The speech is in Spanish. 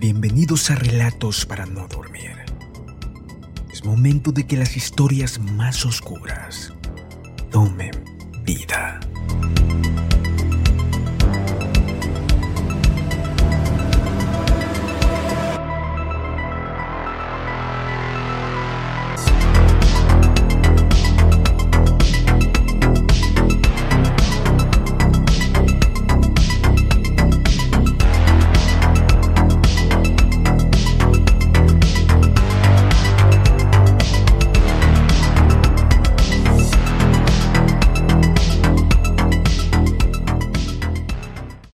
Bienvenidos a Relatos para no dormir. Es momento de que las historias más oscuras tomen vida.